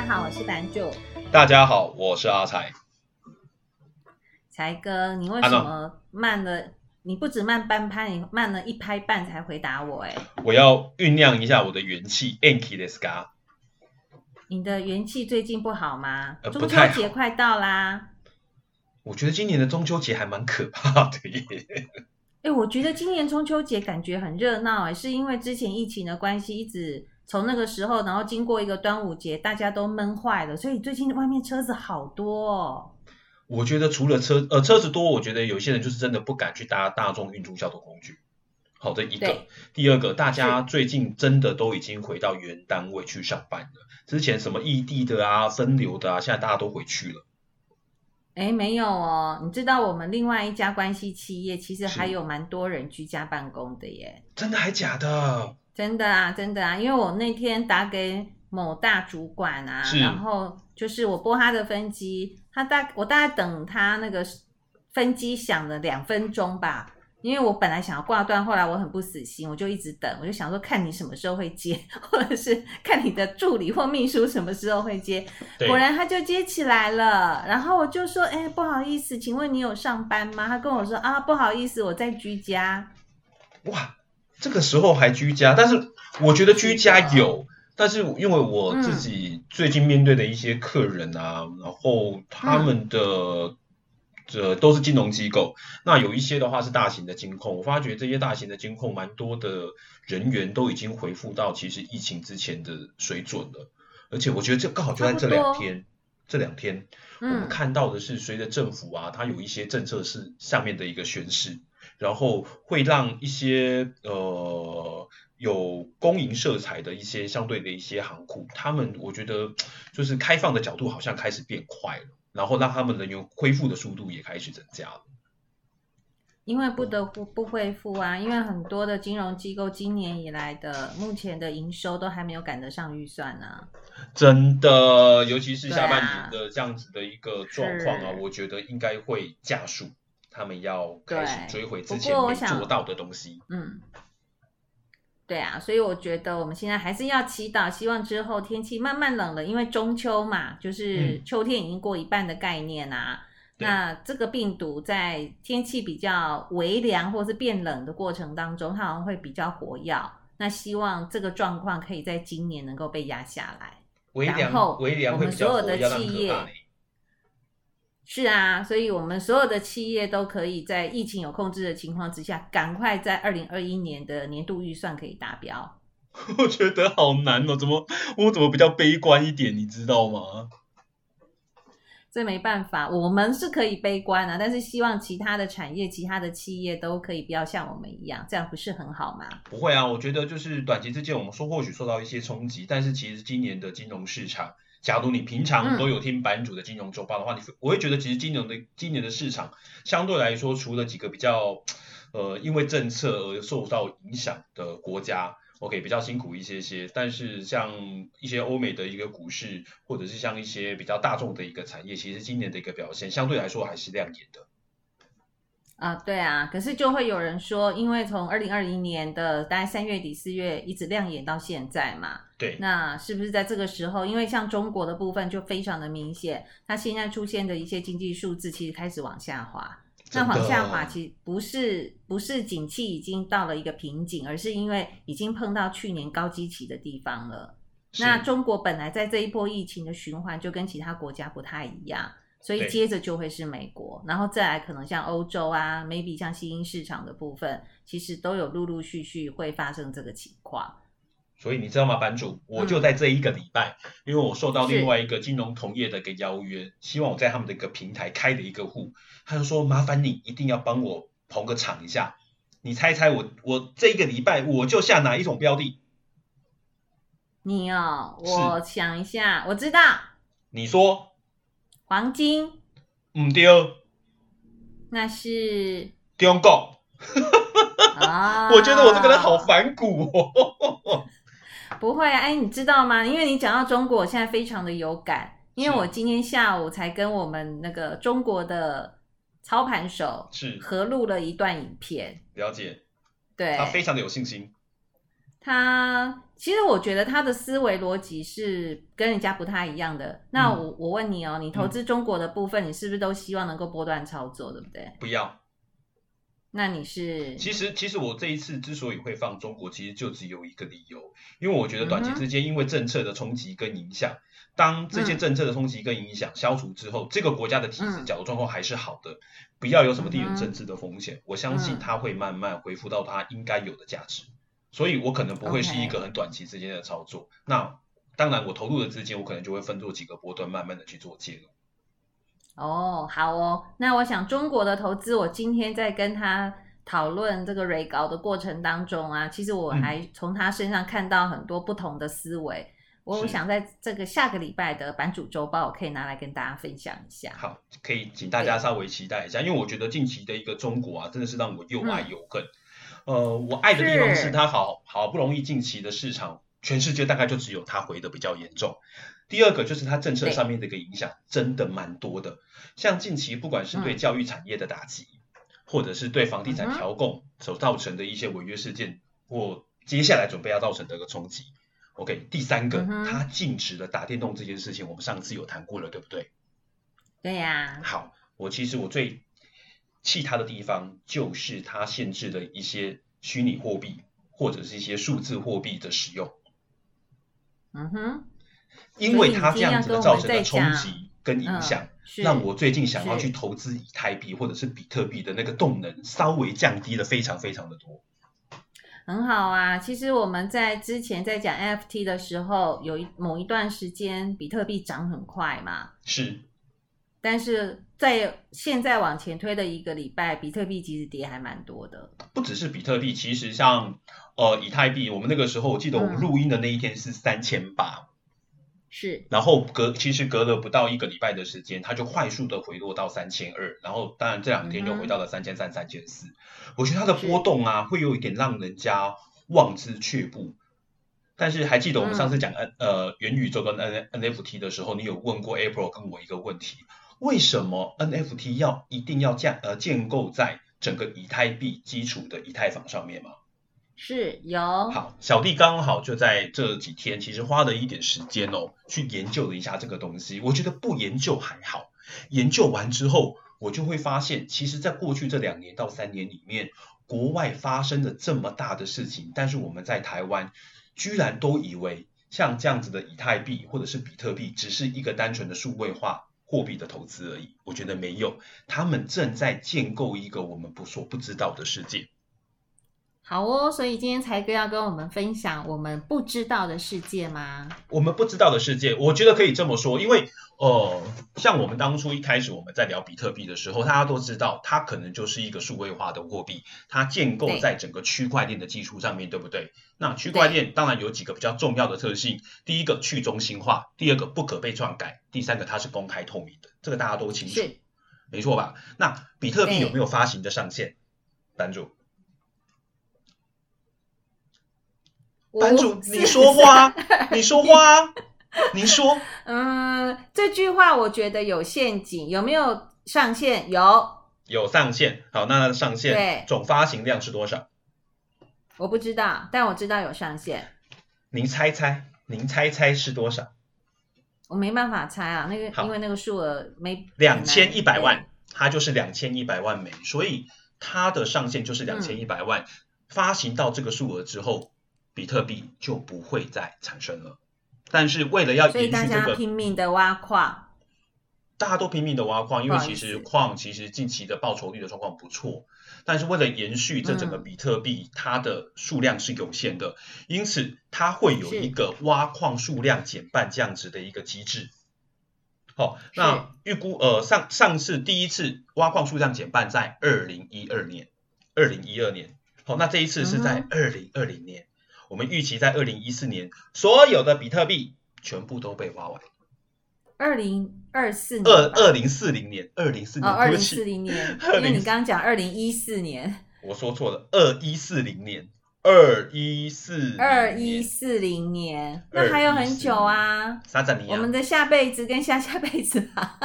家好，我是版主。大家好，我是阿才。才哥，你为什么慢了？你不止慢半拍，你慢了一拍半才回答我。哎，我要酝酿一下我的元气。Anki 的 Scar，你的元气最近不好吗？呃、中秋节快到啦。我觉得今年的中秋节还蛮可怕的耶。哎，我觉得今年中秋节感觉很热闹，哎，是因为之前疫情的关系，一直。从那个时候，然后经过一个端午节，大家都闷坏了，所以最近外面车子好多哦。我觉得除了车呃车子多，我觉得有些人就是真的不敢去搭大众运输交通工具。好的一个，第二个，大家最近真的都已经回到原单位去上班了。之前什么异地的啊、分流的啊，现在大家都回去了。哎，没有哦，你知道我们另外一家关系企业其实还有蛮多人居家办公的耶。真的还假的？真的啊，真的啊，因为我那天打给某大主管啊，然后就是我拨他的分机，他大我大概等他那个分机响了两分钟吧，因为我本来想要挂断，后来我很不死心，我就一直等，我就想说看你什么时候会接，或者是看你的助理或秘书什么时候会接，果然他就接起来了，然后我就说，哎，不好意思，请问你有上班吗？他跟我说啊，不好意思，我在居家。哇。这个时候还居家，但是我觉得居家有，但是因为我自己最近面对的一些客人啊，嗯、然后他们的这都是金融机构，那有一些的话是大型的金控，我发觉这些大型的金控蛮多的人员都已经回复到其实疫情之前的水准了，而且我觉得这刚好就在这两天，这两天我们看到的是随着政府啊，它有一些政策是上面的一个宣示。然后会让一些呃有公营色彩的一些相对的一些行库，他们我觉得就是开放的角度好像开始变快了，然后让他们人员恢复的速度也开始增加了。因为不得不不恢复啊，因为很多的金融机构今年以来的目前的营收都还没有赶得上预算呢、啊。真的，尤其是下半年的这样子的一个状况啊，啊我觉得应该会加速。他们要开始追回之前没做到的东西。嗯，对啊，所以我觉得我们现在还是要祈祷，希望之后天气慢慢冷了，因为中秋嘛，就是秋天已经过一半的概念啊。嗯、那这个病毒在天气比较微凉或是变冷的过程当中，它好像会比较活跃。那希望这个状况可以在今年能够被压下来。微凉，然后微凉会比较活跃，我们所有的企业。是啊，所以我们所有的企业都可以在疫情有控制的情况之下，赶快在二零二一年的年度预算可以达标。我觉得好难哦，怎么我怎么比较悲观一点，你知道吗？这没办法，我们是可以悲观啊，但是希望其他的产业、其他的企业都可以不要像我们一样，这样不是很好吗？不会啊，我觉得就是短期之间，我们说或许受到一些冲击，但是其实今年的金融市场。假如你平常都有听版主的金融周报的话，你、嗯、我会觉得其实金融的今年的市场相对来说，除了几个比较呃因为政策而受到影响的国家，OK 比较辛苦一些些，但是像一些欧美的一个股市，或者是像一些比较大众的一个产业，其实今年的一个表现相对来说还是亮眼的。啊，对啊，可是就会有人说，因为从二零二零年的大概三月底四月一直亮眼到现在嘛，对，那是不是在这个时候，因为像中国的部分就非常的明显，它现在出现的一些经济数字其实开始往下滑，那往下滑其实不是不是景气已经到了一个瓶颈，而是因为已经碰到去年高基期的地方了。那中国本来在这一波疫情的循环就跟其他国家不太一样。所以接着就会是美国，然后再来可能像欧洲啊，maybe 像新兴市场的部分，其实都有陆陆续续会发生这个情况。所以你知道吗，版主，我就在这一个礼拜，嗯、因为我受到另外一个金融同业的一个邀约，希望我在他们的一个平台开了一个户，他就说麻烦你一定要帮我捧个场一下。你猜猜我我这一个礼拜我就下哪一种标的？你哦，我想一下，我知道。你说。黄金，唔对，那是中国。啊，我觉得我这个人好反骨哦。不会啊，哎，你知道吗？因为你讲到中国，我现在非常的有感，因为我今天下午才跟我们那个中国的操盘手是合录了一段影片。了解，对，他非常的有信心。他其实我觉得他的思维逻辑是跟人家不太一样的。那我、嗯、我问你哦，你投资中国的部分，嗯、你是不是都希望能够波段操作，对不对？不要。那你是？其实其实我这一次之所以会放中国，其实就只有一个理由，因为我觉得短期之间因为政策的冲击跟影响，嗯、当这些政策的冲击跟影响消除之后，嗯、这个国家的体制角度状况还是好的，不要有什么地缘政治的风险，嗯、我相信它会慢慢恢复到它应该有的价值，所以我可能不会是一个很短期之间的操作。Okay. 那当然，我投入的资金我可能就会分做几个波段，慢慢的去做介入。哦，好哦，那我想中国的投资，我今天在跟他讨论这个瑞高的过程当中啊，其实我还从他身上看到很多不同的思维。嗯、我想在这个下个礼拜的版主周报，我可以拿来跟大家分享一下。好，可以请大家稍微期待一下，因为我觉得近期的一个中国啊，真的是让我又爱又恨。嗯、呃，我爱的地方是他好好不容易近期的市场，全世界大概就只有他回的比较严重。第二个就是它政策上面的一个影响，真的蛮多的。像近期不管是对教育产业的打击，嗯、或者是对房地产调控所造成的一些违约事件，或接下来准备要造成的一个冲击。OK，第三个，它禁止了打电动这件事情，我们上次有谈过了，对不对？对呀、啊。好，我其实我最气它的地方，就是它限制的一些虚拟货币或者是一些数字货币的使用。嗯哼。因为它这样子的造成的冲击跟影响，让我最近想要去投资以太币或者是比特币的那个动能稍微降低了非常非常的多。很好啊，其实我们在之前在讲 NFT 的时候，有一某一段时间比特币涨很快嘛，是。但是在现在往前推的一个礼拜，比特币其实跌还蛮多的。不只是比特币，其实像呃以太币，我们那个时候我记得我们录音的那一天是三千八。是，然后隔其实隔了不到一个礼拜的时间，它就快速的回落到三千二，然后当然这两天又回到了三千三、三千四。我觉得它的波动啊，会有一点让人家望之却步。但是还记得我们上次讲 N、嗯、呃元宇宙跟 N NFT 的时候，你有问过 April 跟我一个问题：为什么 NFT 要一定要建呃建构在整个以太币基础的以太坊上面吗？是有好，小弟刚好就在这几天，其实花了一点时间哦，去研究了一下这个东西。我觉得不研究还好，研究完之后，我就会发现，其实在过去这两年到三年里面，国外发生了这么大的事情，但是我们在台湾居然都以为像这样子的以太币或者是比特币，只是一个单纯的数位化货币的投资而已。我觉得没有，他们正在建构一个我们不所不知道的世界。好哦，所以今天才哥要跟我们分享我们不知道的世界吗？我们不知道的世界，我觉得可以这么说，因为呃，像我们当初一开始我们在聊比特币的时候，大家都知道它可能就是一个数位化的货币，它建构在整个区块链的基础上面，对，对不对？那区块链当然有几个比较重要的特性，第一个去中心化，第二个不可被篡改，第三个它是公开透明的，这个大家都清楚，没错吧？那比特币有没有发行的上限？版主？版主，你说话，你说话，你说。嗯，这句话我觉得有陷阱，有没有上限？有，有上限。好，那它的上限，对，总发行量是多少？我不知道，但我知道有上限。您猜猜，您猜猜是多少？我没办法猜啊，那个好因为那个数额没两千一百万，它就是两千一百万枚，所以它的上限就是两千一百万。嗯、发行到这个数额之后。比特币就不会再产生了，但是为了要延续这个，拼命的挖矿，大家都拼命的挖矿，因为其实矿其实近期的报酬率的状况不错，但是为了延续这整个比特币，嗯、它的数量是有限的，因此它会有一个挖矿数量减半这样子的一个机制。好、哦，那预估呃上上次第一次挖矿数量减半在二零一二年，二零一二年，好、哦，那这一次是在二零二零年。嗯我们预期在二零一四年，所有的比特币全部都被挖完。二零二四年，二二零四零年，二零四年，二零四零年，因为你刚刚讲二零一四年，我说错了，二一四零年，二一四二一四零年，那还有很久啊，啥子年？我们的下辈子跟下下辈子吧。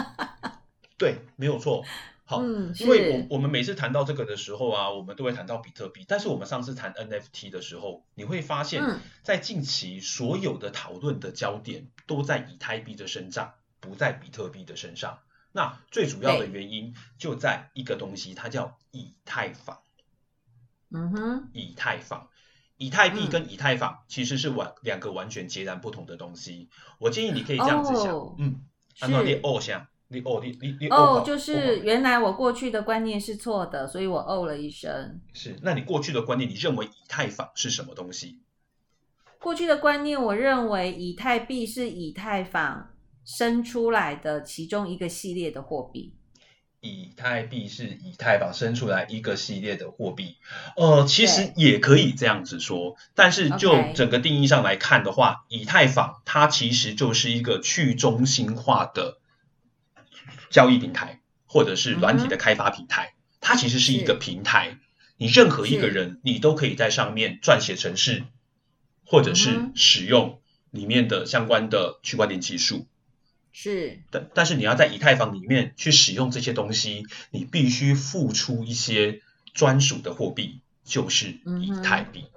对，没有错。好，嗯、因为我我们每次谈到这个的时候啊，我们都会谈到比特币，但是我们上次谈 NFT 的时候，你会发现，在近期所有的讨论的焦点都在以太币的身上，不在比特币的身上。那最主要的原因就在一个东西，它叫以太坊。嗯哼，以太坊。以太币跟以太坊其实是完两个完全截然不同的东西。我建议你可以这样子想，哦、嗯，按照列哦想，你哦你你你哦，就是原来我过去的观念是错的，所以我哦了一声。是，那你过去的观念，你认为以太坊是什么东西？过去的观念，我认为以太币是以太坊生出来的其中一个系列的货币。以太币是以太坊生出来一个系列的货币，呃，其实也可以这样子说，但是就整个定义上来看的话，以太坊它其实就是一个去中心化的交易平台，或者是软体的开发平台，它其实是一个平台，你任何一个人你都可以在上面撰写程式，或者是使用里面的相关的区块链技术。是，但但是你要在以太坊里面去使用这些东西，你必须付出一些专属的货币，就是以太币。嗯、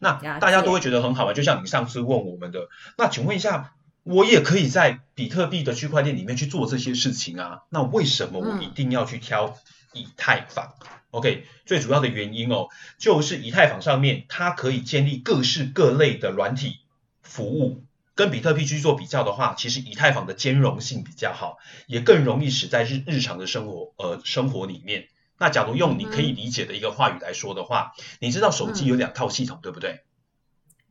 那大家都会觉得很好玩，就像你上次问我们的，那请问一下，我也可以在比特币的区块链里面去做这些事情啊？那为什么我一定要去挑以太坊、嗯、？OK，最主要的原因哦，就是以太坊上面它可以建立各式各类的软体服务。跟比特币去做比较的话，其实以太坊的兼容性比较好，也更容易使在日日常的生活呃生活里面。那假如用你可以理解的一个话语来说的话，嗯、你知道手机有两套系统，嗯、对不对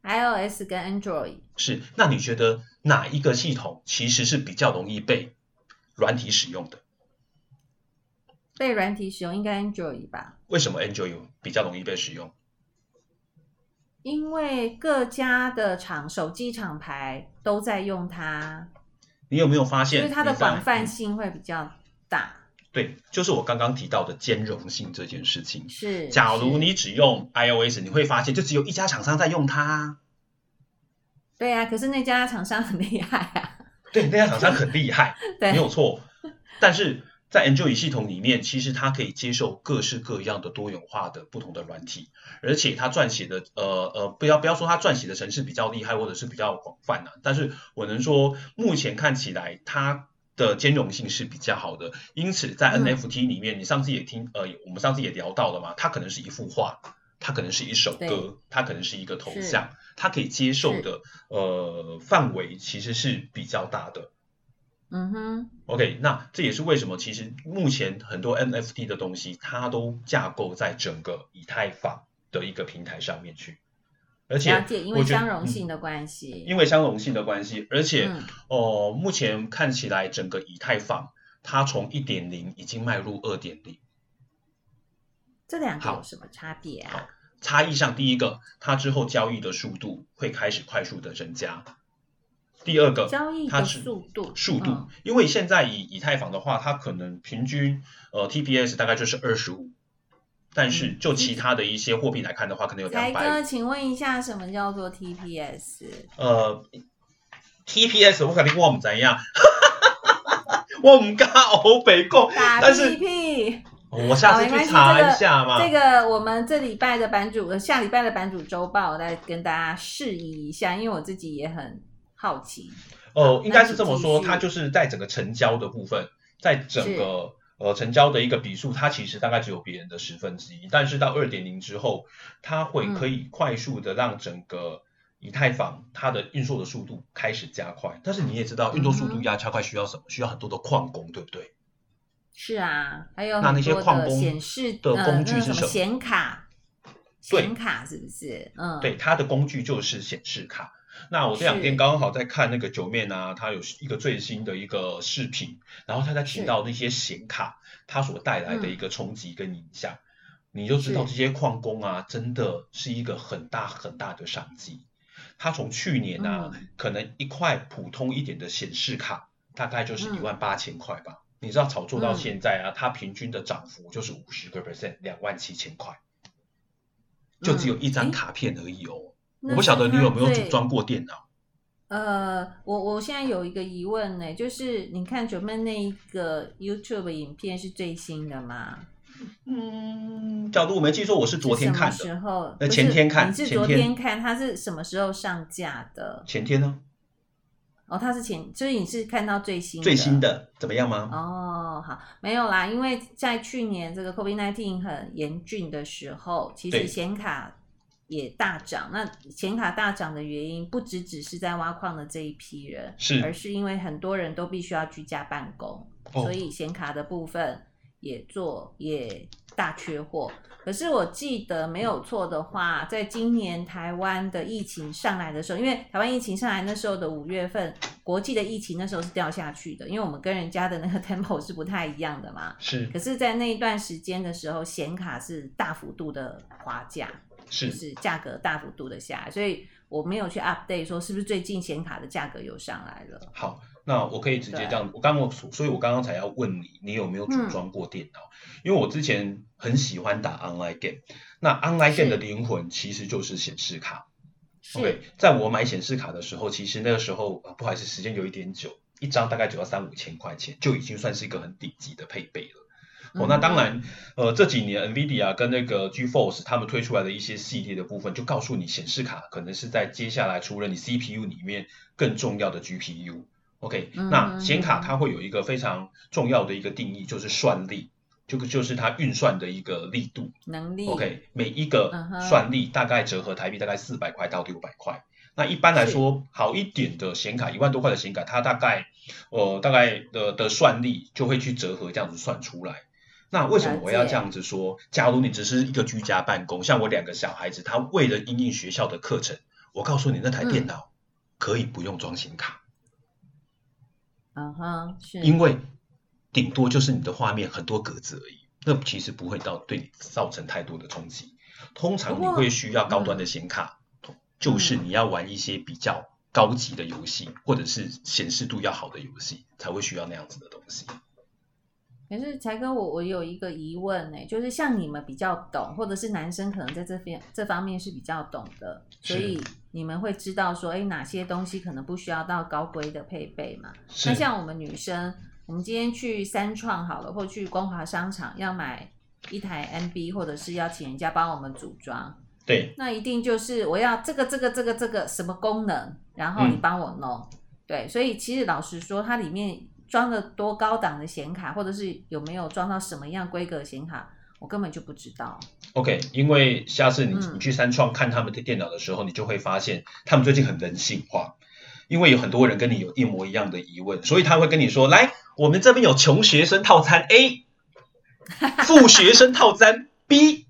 ？iOS 跟 Android 是。那你觉得哪一个系统其实是比较容易被软体使用的？被软体使用应该 Android 吧？为什么 Android 比较容易被使用？因为各家的厂手机厂牌都在用它，你有没有发现？就是它的广泛性会比较大。对，就是我刚刚提到的兼容性这件事情。是，假如你只用 iOS，你会发现就只有一家厂商在用它。对啊，可是那家厂商很厉害啊。对，那家厂商很厉害，对，没有错。但是。在 Android 系统里面，其实它可以接受各式各样的多元化的不同的软体，而且它撰写的呃呃，不要不要说它撰写的程式比较厉害或者是比较广泛啊，但是我能说目前看起来它的兼容性是比较好的。因此在 NFT 里面，嗯、你上次也听呃，我们上次也聊到了嘛，它可能是一幅画，它可能是一首歌，它可能是一个头像，它可以接受的呃范围其实是比较大的。嗯哼，OK，那这也是为什么其实目前很多 NFT 的东西，它都架构在整个以太坊的一个平台上面去，而且因为相容性的关系，因为相容性的关系，而且、嗯、哦，目前看起来整个以太坊它从一点零已经迈入二点零，这两个有什么差别啊？差异上，第一个，它之后交易的速度会开始快速的增加。第二个，交易的速度，速度，嗯、因为现在以以太坊的话，它可能平均呃 TPS 大概就是二十五，但是就其他的一些货币来看的话，嗯、可能有两百。哥，请问一下，什么叫做 TPS？呃，TPS 我肯定我唔知呀，我唔敢欧北共，但是我下次去查一下嘛。这个、这个、我们这礼拜的版主，下礼拜的版主周报，我再跟大家示意一下，因为我自己也很。好奇哦，应该是这么说，它就是在整个成交的部分，在整个呃成交的一个笔数，它其实大概只有别人的十分之一。但是到二点零之后，它会可以快速的让整个以太坊它的运作的速度开始加快。但是你也知道，运作速度要加快需要什么？需要很多的矿工，对不对？是啊，还有那那些矿工显示的工具是什么？显卡，显卡是不是？嗯，对，它的工具就是显示卡。那我这两天刚好在看那个九面啊，他有一个最新的一个视频，然后他在提到那些显卡它所带来的一个冲击跟影响，嗯、你就知道这些矿工啊，真的是一个很大很大的商机。他从去年啊，嗯、可能一块普通一点的显示卡大概就是一万八千块吧，嗯、你知道炒作到现在啊，它平均的涨幅就是五十个 percent，两万七千块，就只有一张卡片而已哦。我不晓得你有没有组装过电脑？呃，我我现在有一个疑问呢，就是你看九妹那一个 YouTube 影片是最新的吗？嗯，假如我没记错，我是昨天看的。时候？呃，前天看。你是昨天看，它是什么时候上架的？前天呢？哦，它是前，所以你是看到最新的。最新的怎么样吗？哦，好，没有啦，因为在去年这个 COVID-19 很严峻的时候，其实显卡也大涨。那显卡大涨的原因，不只只是在挖矿的这一批人，是，而是因为很多人都必须要居家办公，哦、所以显卡的部分。也做也大缺货，可是我记得没有错的话，在今年台湾的疫情上来的时候，因为台湾疫情上来那时候的五月份，国际的疫情那时候是掉下去的，因为我们跟人家的那个 tempo 是不太一样的嘛。是。可是，在那一段时间的时候，显卡是大幅度的滑价，是，就是价格大幅度的下来，所以我没有去 update 说是不是最近显卡的价格又上来了。好。那我可以直接这样，我刚刚所以，我刚刚才要问你，你有没有组装过电脑？嗯、因为我之前很喜欢打 online game，那 online game 的灵魂其实就是显示卡。OK，在我买显示卡的时候，其实那个时候不好意思，时间有一点久，一张大概只要三五千块钱，就已经算是一个很顶级的配备了。哦，那当然，呃，这几年 NVIDIA 跟那个 GeForce 他们推出来的一些系列的部分，就告诉你显示卡可能是在接下来除了你 CPU 里面更重要的 GPU。OK，那显卡它会有一个非常重要的一个定义，就是算力，就就是它运算的一个力度能力。OK，每一个算力大概折合台币大概四百块到六百块。那一般来说，好一点的显卡，一万多块的显卡，它大概呃大概的的算力就会去折合这样子算出来。那为什么我要这样子说？假如你只是一个居家办公，像我两个小孩子，他为了应应学校的课程，我告诉你，那台电脑可以不用装显卡。嗯哼，是，因为顶多就是你的画面很多格子而已，那其实不会到对你造成太多的冲击。通常你会需要高端的显卡，嗯，就是你要玩一些比较高级的游戏，或者是显示度要好的游戏，才会需要那样子的东西。可是才哥，我我有一个疑问呢，就是像你们比较懂，或者是男生可能在这边这方面是比较懂的，所以你们会知道说，哎，哪些东西可能不需要到高规的配备嘛？那像我们女生，我们今天去三创好了，或去光华商场要买一台 MB，或者是要请人家帮我们组装，对，那一定就是我要这个这个这个这个什么功能，然后你帮我弄，嗯、对，所以其实老实说，它里面。装了多高档的显卡，或者是有没有装到什么样规格显卡，我根本就不知道。OK，因为下次你你去三创看他们的电脑的时候，嗯，你就会发现他们最近很人性化，因为有很多人跟你有一模一样的疑问，所以他会跟你说：来，我们这边有穷学生套餐 A，富学生套餐 B，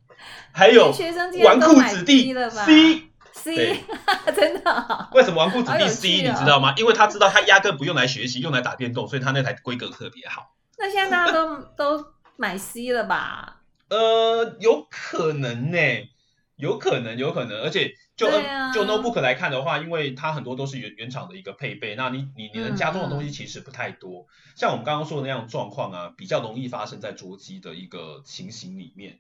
还有纨绔子弟 C。C，真的、哦？为什么纨绔子弟 C？、哦、你知道吗？因为他知道他压根不用来学习，用来打电动，所以他那台规格特别好。那现在大家都 都买 C 了吧？呃，有可能呢，有可能，有可能。而且就、啊、就 notebook 来看的话，因为它很多都是原原厂的一个配备，那你你你能加装的东西其实不太多。嗯、像我们刚刚说的那样状况啊，比较容易发生在桌机的一个情形里面。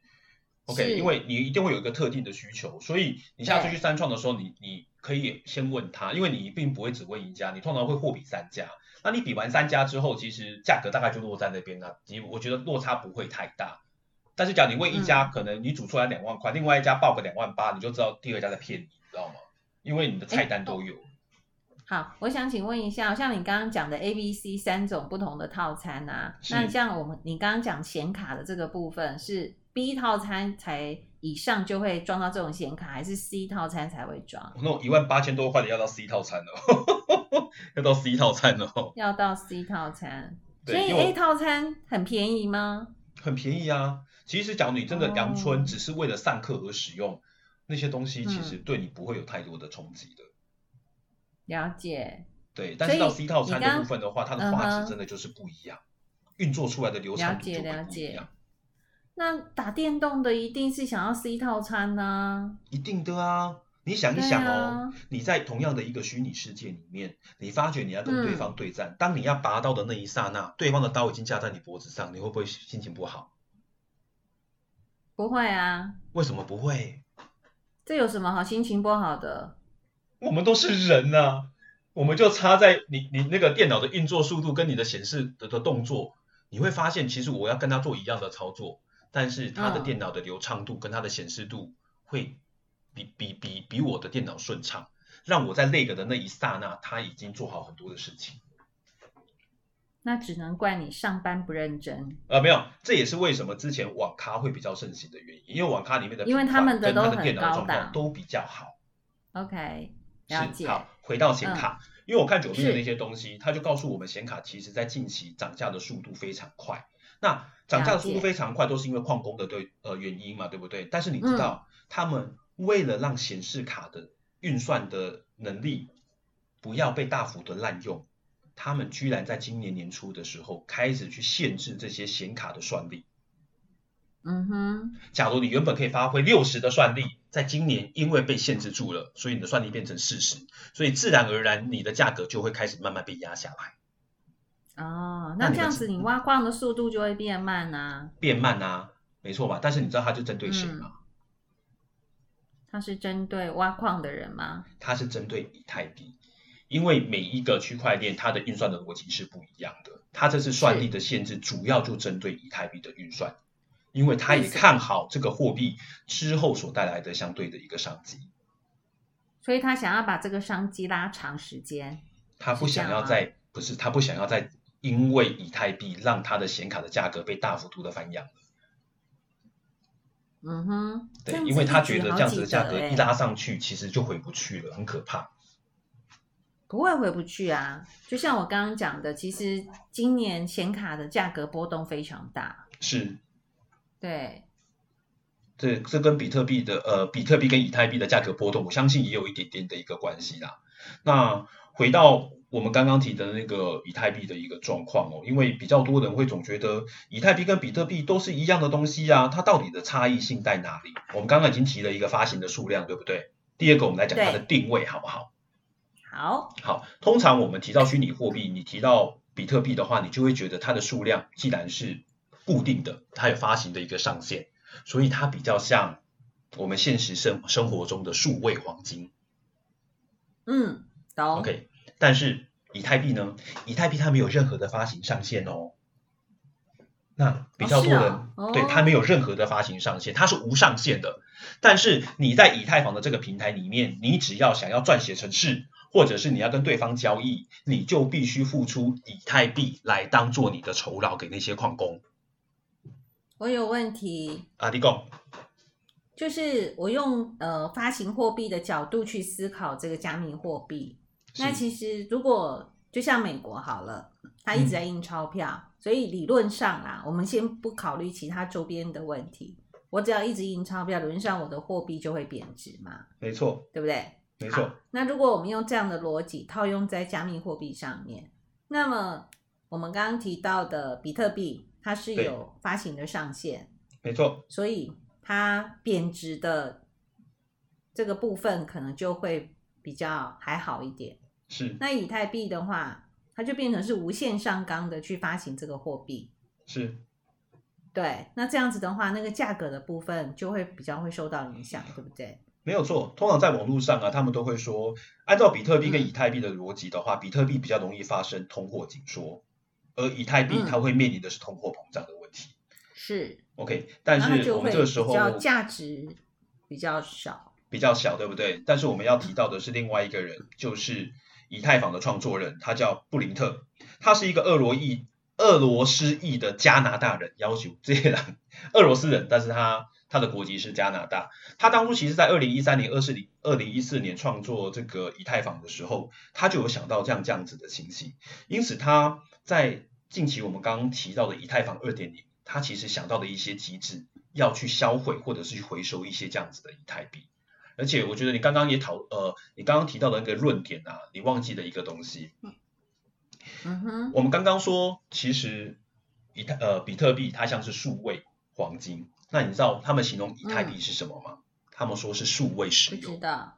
OK，因为你一定会有一个特定的需求，所以你下次去三创的时候，你你可以先问他，因为你并不会只问一家，你通常会货比三家。那你比完三家之后，其实价格大概就落在那边了，你我觉得落差不会太大。但是假如你问一家，嗯、可能你煮出来两万块，另外一家报个两万八，你就知道第二家在骗你，知道吗？因为你的菜单都有。好，我想请问一下，像你刚刚讲的 A、B、C 三种不同的套餐啊，那像我们你刚刚讲显卡的这个部分是。B 套餐才以上就会装到这种显卡，还是 C 套餐才会装？那种一万八千多块的要到 C 套餐了，要到 C 套餐了。要到 C 套餐，所以 A 套餐很便宜吗？很便宜啊！其实，假如你真的阳春只是为了上课而使用、哦、那些东西，其实对你不会有太多的冲击的。了解。对，但是到 C 套餐的部分的话，它的画质真的就是不一样，运、嗯、作出来的流畅度就不一样。了解，了解。那打电动的一定是想要 C 套餐呢、啊？一定的啊！你想一想哦、啊，你在同样的一个虚拟世界里面，你发觉你要跟对方对战，嗯、当你要拔刀的那一刹那，对方的刀已经架在你脖子上，你会不会心情不好？不会啊。为什么不会？这有什么好心情不好的？我们都是人呐、啊。我们就差在你你那个电脑的运作速度跟你的显示的的动作，你会发现其实我要跟他做一样的操作，但是他的电脑的流畅度跟他的显示度会比比比比我的电脑顺畅，让我在那个的那一刹那，他已经做好很多的事情。那只能怪你上班不认真。呃，没有，这也是为什么之前网咖会比较盛行的原因，因为网咖里面的因为他们的都很高档，电脑状况都比较好。OK。了解。好，回到显卡，嗯、因为我看九面的那些东西，他就告诉我们显卡其实在近期涨价的速度非常快。那涨价的速度非常快，都是因为矿工的对呃原因嘛，对不对？但是你知道，嗯、他们为了让显示卡的运算的能力不要被大幅的滥用，他们居然在今年年初的时候开始去限制这些显卡的算力。嗯哼，假如你原本可以发挥六十的算力，在今年因为被限制住了，所以你的算力变成四十，所以自然而然你的价格就会开始慢慢被压下来。哦，那这样子你挖矿的速度就会变慢啊？变慢啊，没错吧？但是你知道它就针对谁吗？它是针对挖矿的人吗？它是针对以太币，因为每一个区块链它的运算的逻辑是不一样的，它这次算力的限制主要就针对以太币的运算。因为他也看好这个货币之后所带来的相对的一个商机，所以他想要把这个商机拉长时间。他不想要再不是他不想要再因为以太币让他的显卡的价格被大幅度的翻扬。嗯哼，对，因为他觉得这样子的价格一拉上去，其实就回不去了，很可怕。不会回不去啊，就像我刚刚讲的，其实今年显卡的价格波动非常大。是。对，这这跟比特币的呃，比特币跟以太币的价格波动，我相信也有一点点的一个关系啦。那回到我们刚刚提的那个以太币的一个状况哦，因为比较多人会总觉得以太币跟比特币都是一样的东西啊，它到底的差异性在哪里？我们刚刚已经提了一个发行的数量，对不对？第二个，我们来讲它的定位，好不好？好，好。通常我们提到虚拟货币，你提到比特币的话，你就会觉得它的数量既然是固定的，它有发行的一个上限，所以它比较像我们现实生生活中的数位黄金。嗯，懂。OK，但是以太币呢？以太币它没有任何的发行上限哦。那比较多人、哦哦、对它没有任何的发行上限，它是无上限的。但是你在以太坊的这个平台里面，你只要想要撰写程式，或者是你要跟对方交易，你就必须付出以太币来当做你的酬劳给那些矿工。我有问题啊，你讲，就是我用呃发行货币的角度去思考这个加密货币。是那其实如果就像美国好了，它一直在印钞票，嗯、所以理论上啊，我们先不考虑其他周边的问题，我只要一直印钞票，理论上我的货币就会贬值嘛。没错，对不对？没错。那如果我们用这样的逻辑套用在加密货币上面，那么我们刚刚提到的比特币。它是有发行的上限，没错，所以它贬值的这个部分可能就会比较还好一点。是，那以太币的话，它就变成是无限上纲的去发行这个货币。是，对，那这样子的话，那个价格的部分就会比较会受到影响，对不对？没有错，通常在网络上啊，他们都会说，按照比特币跟以太币的逻辑的话，嗯、比特币比较容易发生通货紧缩。而以太币它会面临的是通货膨胀的问题，是 OK，但是我们这个时候价值比较少，比较小，对不对？但是我们要提到的是另外一个人，就是以太坊的创作人，他叫布林特，他是一个俄罗裔、俄罗斯裔的加拿大人，要求这些人俄罗斯人，但是他他的国籍是加拿大。他当初其实在二零一三年、二四零、二零一四年创作这个以太坊的时候，他就有想到这样这样子的情形，因此他。在近期我们刚刚提到的以太坊二点零，他其实想到的一些机制，要去销毁或者是去回收一些这样子的以太币。而且我觉得你刚刚也讨呃，你刚刚提到的那个论点啊，你忘记了一个东西。嗯哼。我们刚刚说，其实以太呃比特币它像是数位黄金，那你知道他们形容以太币是什么吗？嗯、他们说是数位石油。不知道。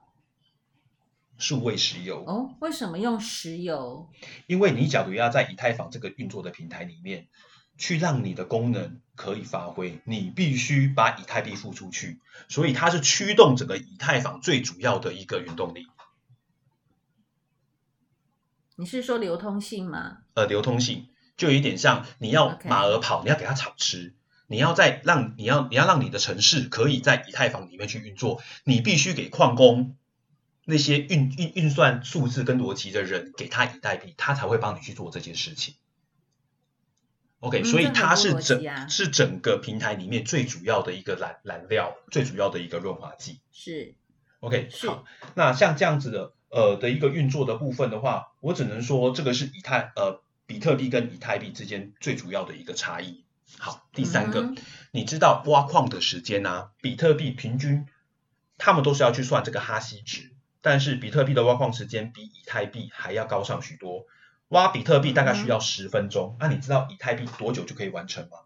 数位石油哦？为什么用石油？因为你假如要在以太坊这个运作的平台里面，去让你的功能可以发挥，你必须把以太币付出去，所以它是驱动整个以太坊最主要的一个原动力。你是说流通性吗？呃，流通性就有一点像你要马儿跑.你要给它草吃，你要在让你要你要让你的城市可以在以太坊里面去运作，你必须给矿工那些运运运算数字跟逻辑的人给他以太币，他才会帮你去做这件事情。OK，、嗯、所以它是整、啊、是整个平台里面最主要的一个燃燃料，最主要的一个润滑剂。是 OK，是好，那像这样子的。呃的一个运作的部分的话，我只能说这个是以太呃比特币跟以太币之间最主要的一个差异。好，第三个，嗯、你知道挖矿的时间啊，比特币平均他们都是要去算这个哈希值，但是比特币的挖矿时间比以太币还要高上许多。挖比特币大概需要十分钟，那、嗯啊、你知道以太币多久就可以完成吗？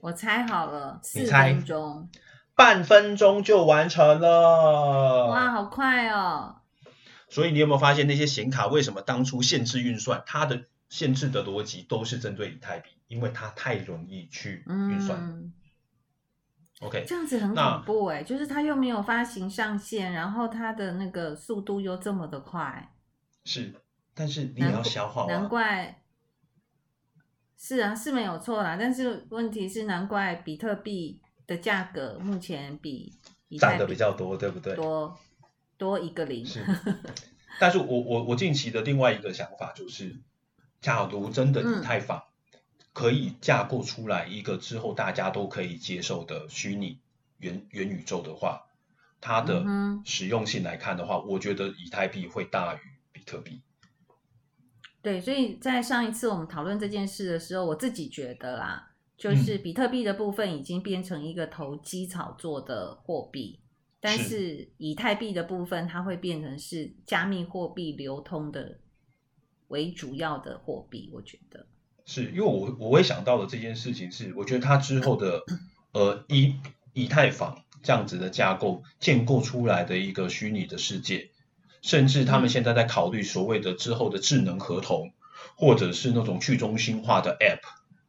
我猜好了，四分钟。半分钟就完成了，哇，好快哦！所以你有没有发现那些显卡为什么当初限制运算？它的限制的逻辑都是针对以太币，因为它太容易去运算。嗯、OK，这样子很恐怖哎，就是它又没有发行上限，然后它的那个速度又这么的快。是，但是你也要消化啊。难怪。是啊，是没有错啦，但是问题是，难怪比特币。的价格目前比涨得比较多，对不对？多多一个零。是，但是我我我近期的另外一个想法就是，假如真的以太坊可以架构出来一个之后大家都可以接受的虚拟元元宇宙的话，它的实用性来看的话，我觉得以太币会大于比特币。对，所以在上一次我们讨论这件事的时候，我自己觉得啦。就是比特币的部分已经变成一个投机炒作的货币，但是以太币的部分它会变成是加密货币流通的为主要的货币。我觉得是因为我我会想到的这件事情是，我觉得它之后的呃以以太坊这样子的架构建构出来的一个虚拟的世界，甚至他们现在在考虑所谓的之后的智能合同，或者是那种去中心化的 App。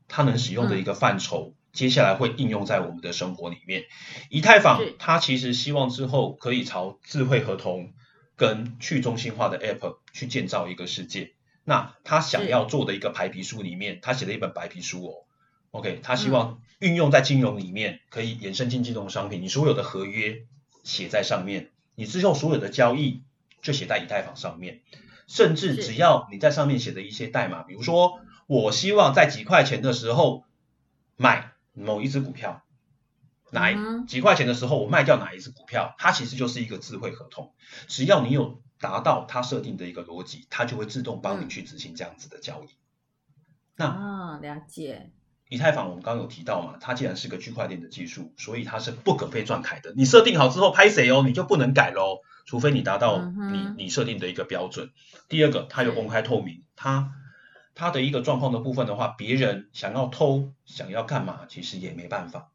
它能使用的一个范畴，嗯、接下来会应用在我们的生活里面。以太坊它其实希望之后可以朝智慧合同跟去中心化的 App 去建造一个世界。那他想要做的一个白皮书里面，他写了一本白皮书哦。OK，他希望运用在金融里面，可以衍生进金融商品。你所有的合约写在上面，你之后所有的交易就写在以太坊上面，甚至只要你在上面写的一些代码，比如说。我希望在几块钱的时候买某一只股票，哪几块钱的时候我卖掉哪一只股票，它其实就是一个智慧合同。只要你有达到它设定的一个逻辑，它就会自动帮你去执行这样子的交易。那啊，了解。以太坊我们刚刚有提到嘛，它既然是个区块链的技术，所以它是不可被篡改的。你设定好之后拍谁哦，你就不能改喽，除非你达到你你设定的一个标准。第二个，它有公开透明，它。它的一个状况的部分的话，别人想要偷，想要干嘛，其实也没办法。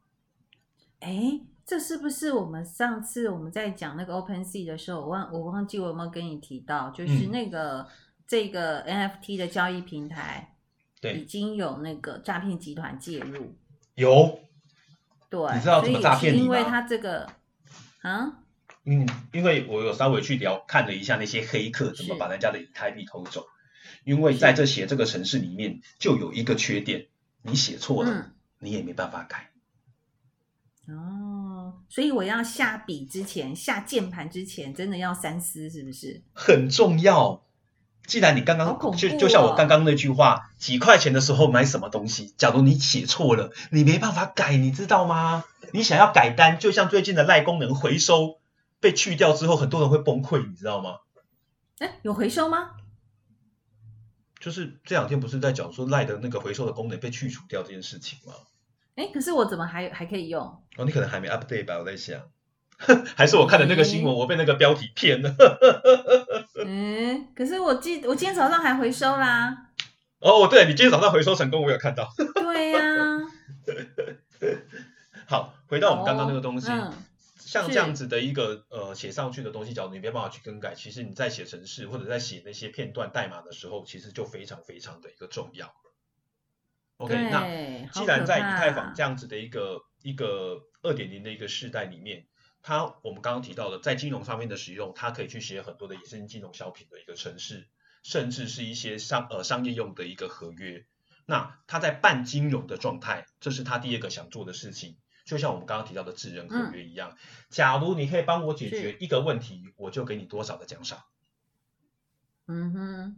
哎，这是不是我们上次我们在讲那个 OpenSea 的时候，我忘我忘记我有没有跟你提到，就是那个、嗯、这个 NFT 的交易平台，对，已经有那个诈骗集团介入。有，对，你知道怎么诈骗？因为他这个，啊，嗯，因为我有稍微去聊看了一下那些黑客怎么把人家的以太币偷走。因为在这写这个城市里面就有一个缺点，你写错了，嗯、你也没办法改。哦，所以我要下笔之前，下键盘之前，真的要三思，是不是？很重要。既然你刚刚、哦、就就像我刚刚那句话，几块钱的时候买什么东西，假如你写错了，你没办法改，你知道吗？你想要改单，就像最近的赖功能回收被去掉之后，很多人会崩溃，你知道吗？哎，有回收吗？就是这两天不是在讲说赖的那个回收的功能被去除掉这件事情吗？哎，可是我怎么还还可以用？哦，你可能还没 update 吧？我在想，还是我看的那个新闻，我被那个标题骗了。嗯，可是我记我今天早上还回收啦。哦，对，你今天早上回收成功，我有看到。对呀、啊。好，回到我们刚刚那个东西。哦嗯像这样子的一个呃写上去的东西，假如你没办法去更改，其实你在写程式或者在写那些片段代码的时候，其实就非常非常的一个重要。OK，那既然在以太坊这样子的一个一个二点零的一个时代里面，它我们刚刚提到的在金融上面的使用，它可以去写很多的衍生金融小品的一个程式，甚至是一些商呃商业用的一个合约。那它在办金融的状态，这是它第二个想做的事情。就像我们刚刚提到的智能合约一样，嗯、假如你可以帮我解决一个问题，我就给你多少的奖赏。嗯哼。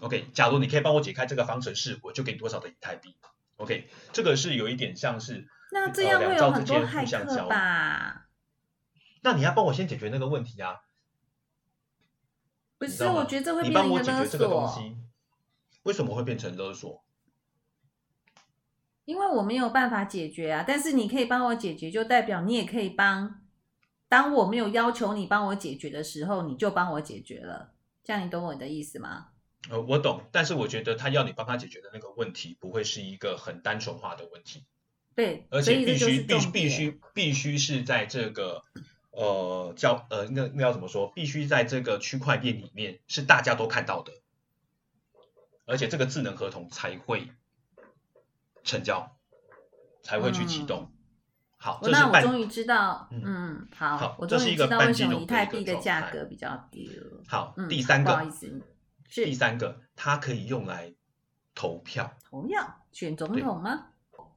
OK，假如你可以帮我解开这个方程式，我就给你多少的以太币。OK，这个是有一点像是那这样会有很多骇客吧？那你要帮我先解决那个问题啊？不是，我觉得这会变成一个勒索。你帮我解决这个东西，为什么会变成勒索？因为我没有办法解决啊，但是你可以帮我解决，就代表你也可以帮。当我没有要求你帮我解决的时候，你就帮我解决了。这样你懂我的意思吗？呃，我懂，但是我觉得他要你帮他解决的那个问题，不会是一个很单纯化的问题。对，而且必须必须必须必须是在这个呃叫呃那那要怎么说？必须在这个区块链里面是大家都看到的，而且这个智能合同才会成交，才会去启动。嗯、好，这是那我终于知道，嗯，嗯好，好，我这是一个半金融以太币的价格比较低了。好，嗯、第三个，不好意思。是第三个，它可以用来投票。投票选总统吗？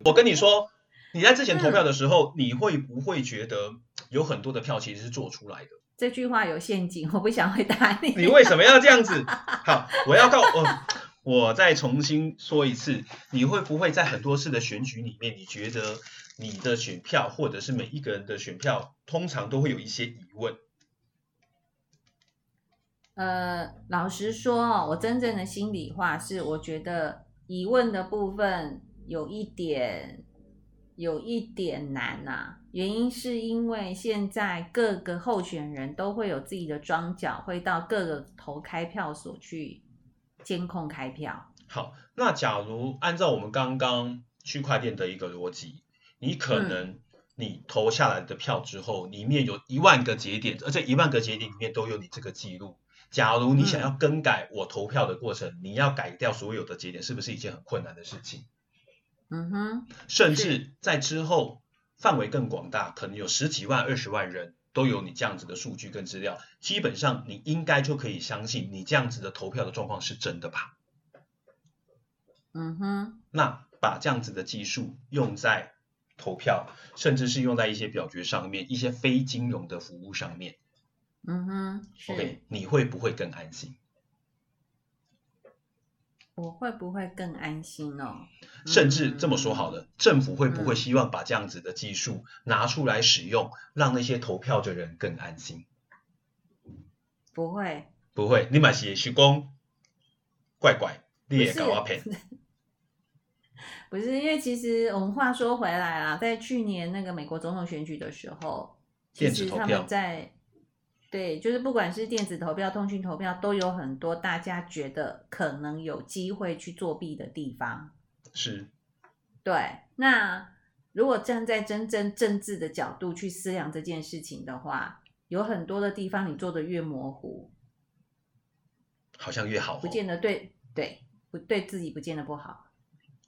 我跟你说，你在之前投票的时候，嗯、你会不会觉得有很多的票其实是做出来的？这句话有陷阱，我不想回答你。你为什么要这样子？好，我要告我，我再重新说一次，你会不会在很多次的选举里面，你觉得你的选票或者是每一个人的选票，通常都会有一些疑问？呃，老实说哦，我真正的心里话是，我觉得疑问的部分有一点，有一点难呐。原因是因为现在各个候选人都会有自己的庄脚，会到各个投开票所去监控开票。好，那假如按照我们刚刚区块链的一个逻辑，你可能你投下来的票之后，里面有一万个节点，而这一万个节点里面都有你这个记录。假如你想要更改我投票的过程，嗯、你要改掉所有的节点，是不是一件很困难的事情？嗯哼，甚至在之后范围更广大，可能有十几万、二十万人都有你这样子的数据跟资料，基本上你应该就可以相信你这样子的投票的状况是真的吧？嗯哼，那把这样子的技术用在投票，甚至是用在一些表决上面、一些非金融的服务上面。嗯哼，OK，你会不会更安心？我会不会更安心哦？甚至这么说好了，嗯、政府会不会希望把这样子的技术拿出来使用，嗯、让那些投票的人更安心？不会，不会。你买些虚工，怪怪，你也搞我骗？不是，因为其实我们话说回来啊，在去年那个美国总统选举的时候，其实他们在。对，就是不管是电子投票、通讯投票，都有很多大家觉得可能有机会去作弊的地方。是，对。那如果站在真正政治的角度去思量这件事情的话，有很多的地方你做的越模糊，好像越好，不见得对，对，不对自己不见得不好。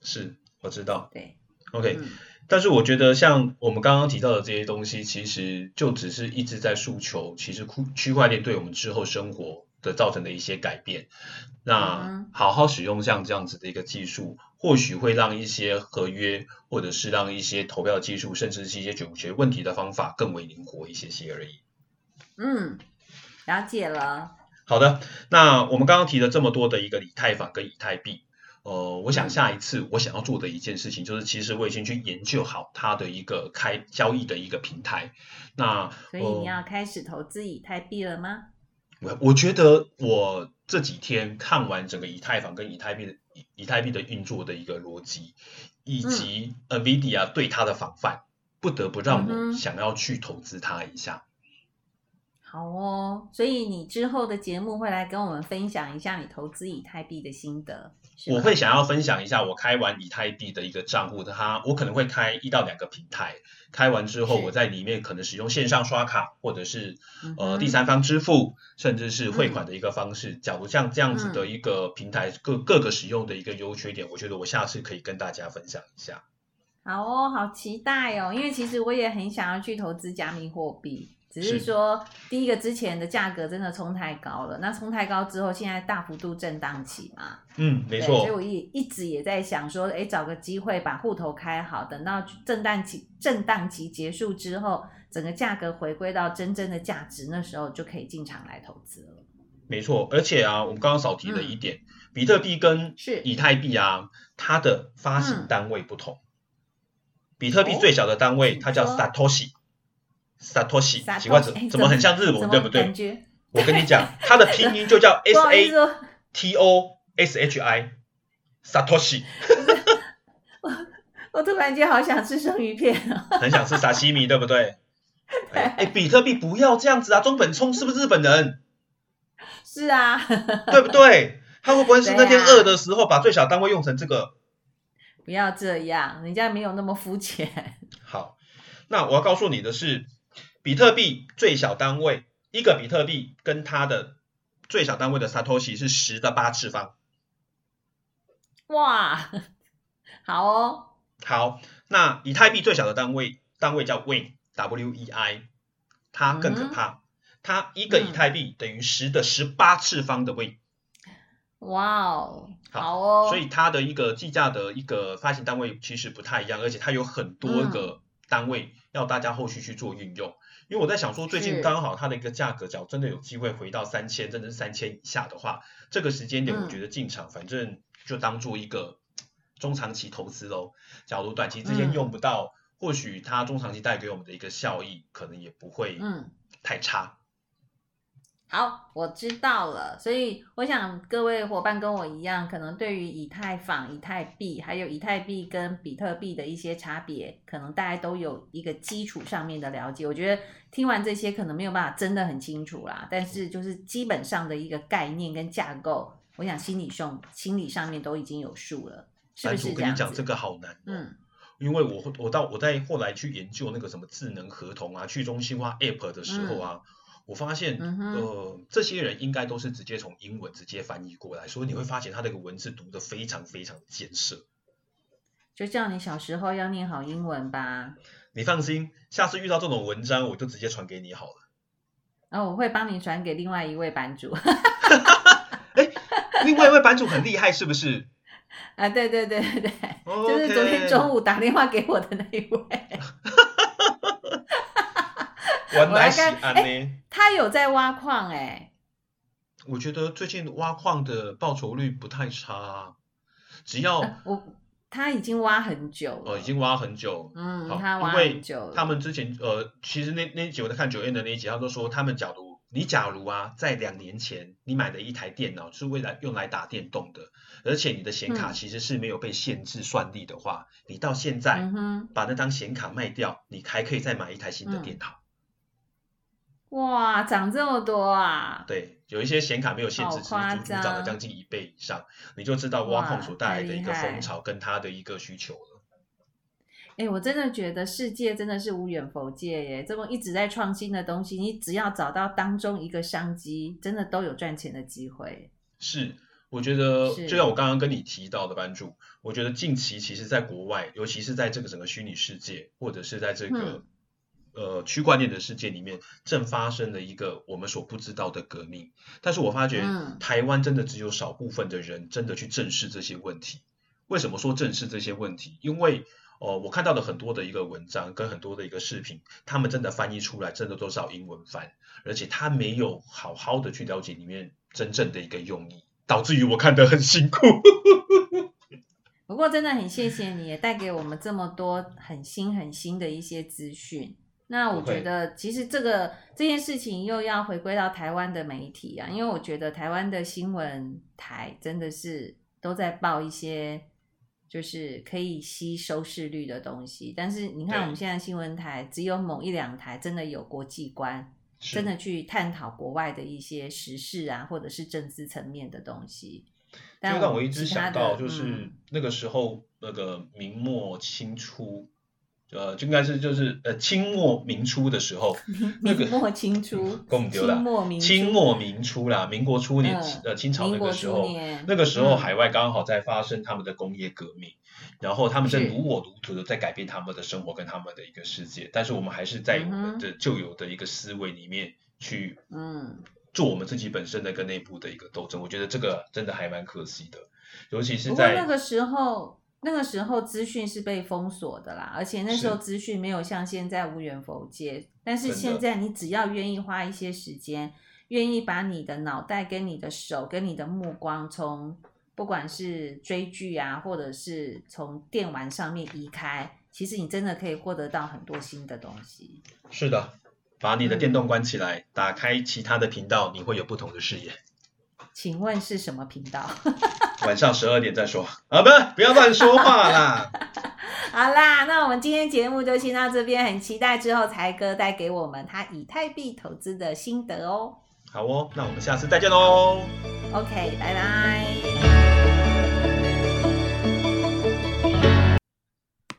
是，我知道。对，OK。嗯但是我觉得，像我们刚刚提到的这些东西，其实就只是一直在诉求，其实区区块链对我们之后生活的造成的一些改变。那好好使用像这样子的一个技术，或许会让一些合约，或者是让一些投票技术，甚至是一些解决问题的方法更为灵活一些些而已。嗯，了解了。好的，那我们刚刚提了这么多的一个以太坊跟以太币。呃，我想下一次我想要做的一件事情，就是其实我已经去研究好它的一个开交易的一个平台。那所以你要开始投资以太币了吗？我我觉得我这几天看完整个以太坊跟以太币的以以太币的运作的一个逻辑，以及 NVIDIA 对它的防范，不得不让我想要去投资它一下。好哦，所以你之后的节目会来跟我们分享一下你投资以太币的心得。我会想要分享一下我开完以太币的一个账户的，它我可能会开一到两个平台，开完之后我在里面可能使用线上刷卡，或者是呃第三方支付，甚至是汇款的一个方式。假如像这样子的一个平台各各个使用的一个优缺点，我觉得我下次可以跟大家分享一下。好哦，好期待哦！因为其实我也很想要去投资加密货币，只是说是第一个之前的价格真的冲太高了，那冲太高之后，现在大幅度震荡期嘛。嗯，没错。所以我也一直也在想说，哎，找个机会把户头开好，等到震荡期震荡期结束之后，整个价格回归到真正的价值，那时候就可以进场来投资了。没错，而且啊，我们刚刚少提了一点，嗯、比特币跟以太币啊，它的发行单位不同。嗯比特币最小的单位，它叫 Satoshi，Satoshi，奇怪，怎怎么很像日文，对不对？我跟你讲，它的拼音就叫 S A T O S H I，Satoshi。我我突然间好想吃生鱼片啊，很想吃沙西米，对不对？哎，比特币不要这样子啊！中本聪是不是日本人？是啊，对不对？他会不会是那天饿的时候把最小单位用成这个？不要这样，人家没有那么肤浅。好，那我要告诉你的是，比特币最小单位，一个比特币跟它的最小单位的 Satoshi 是十的八次方。哇，好哦。好，那以太币最小的单位，单位叫 Wei，W-E-I，它更可怕，嗯、它一个以太币等于十的十八次方的 Wei。哇哦，好，好哦，所以它的一个计价的一个发行单位其实不太一样，而且它有很多个单位要大家后续去做运用。嗯、因为我在想说，最近刚好它的一个价格，假如真的有机会回到三千，甚至是三千以下的话，这个时间点我觉得进场，反正就当做一个中长期投资喽。假如短期之间用不到，嗯、或许它中长期带给我们的一个效益，可能也不会太差。好，我知道了。所以我想各位伙伴跟我一样，可能对于以太坊、以太币，还有以太币跟比特币的一些差别，可能大家都有一个基础上面的了解。我觉得听完这些，可能没有办法真的很清楚啦，但是就是基本上的一个概念跟架构，我想心理上心理上面都已经有数了，是不是这样？我跟你讲，这个好难哦。嗯，因为我我到我在后来去研究那个什么智能合同啊、去中心化 App 的时候啊。嗯我发现，嗯、呃，这些人应该都是直接从英文直接翻译过来，所以你会发现他那个文字读得非常非常艰涩。就叫你小时候要念好英文吧。你放心，下次遇到这种文章，我就直接传给你好了。然后、哦、我会帮你转给另外一位版主。哎，另外一位版主很厉害，是不是？啊，对对对对对.就是昨天中午打电话给我的那一位。我来看，哎，他有在挖矿哎。我觉得最近挖矿的报酬率不太差，只要、呃、我他已经挖很久了，呃，已经挖很久，嗯，好他挖很久了。他们之前呃，其实那那一集我在看九 N 的那一集，他都说他们假如你假如啊，在两年前你买的一台电脑是为了用来打电动的，而且你的显卡其实是没有被限制算力的话，嗯、你到现在把那张显卡卖掉，你还可以再买一台新的电脑。嗯哇，涨这么多啊！对，有一些显卡没有限制，其实足足涨了将近一倍以上，你就知道挖矿所带来的一个风潮跟它的一个需求了。哎、欸，我真的觉得世界真的是无远弗届耶！这么一直在创新的东西，你只要找到当中一个商机，真的都有赚钱的机会。是，我觉得就像我刚刚跟你提到的班主，我觉得近期其实在国外，尤其是在这个整个虚拟世界，或者是在这个。嗯呃，区块链的世界里面正发生了一个我们所不知道的革命，但是我发觉台湾真的只有少部分的人真的去正视这些问题。为什么说正视这些问题？因为哦、呃，我看到了很多的一个文章跟很多的一个视频，他们真的翻译出来真的都是要英文翻，而且他没有好好的去了解里面真正的一个用意，导致于我看得很辛苦。不过真的很谢谢你，也带给我们这么多很新很新的一些资讯。那我觉得，其实这个这件事情又要回归到台湾的媒体啊，因为我觉得台湾的新闻台真的是都在报一些就是可以吸收视率的东西，但是你看我们现在新闻台只有某一两台真的有国际观，真的去探讨国外的一些时事啊，或者是政治层面的东西。但我就让我一直想到，就是那个时候那个明末清初。呃，就应该是就是呃清末民初的时候，那个明末清初，清末明清末民初啦，民国初年，呃，清朝那个时候，那个时候海外刚好在发生他们的工业革命，嗯、然后他们在如火如荼的在改变他们的生活跟他们的一个世界，但是我们还是在我们的旧有的一个思维里面去，嗯，做我们自己本身的一个内部的一个斗争，我觉得这个真的还蛮可惜的，尤其是在那个时候。那个时候资讯是被封锁的啦，而且那时候资讯没有像现在无远弗届。但是现在你只要愿意花一些时间，愿意把你的脑袋跟你的手跟你的目光从不管是追剧啊，或者是从电玩上面移开，其实你真的可以获得到很多新的东西。是的，把你的电动关起来，嗯、打开其他的频道，你会有不同的视野。请问是什么频道？晚上十二点再说啊！不，不要乱说话啦。好啦，那我们今天节目就先到这边，很期待之后才哥带给我们他以太币投资的心得哦。好哦，那我们下次再见喽。OK，拜拜。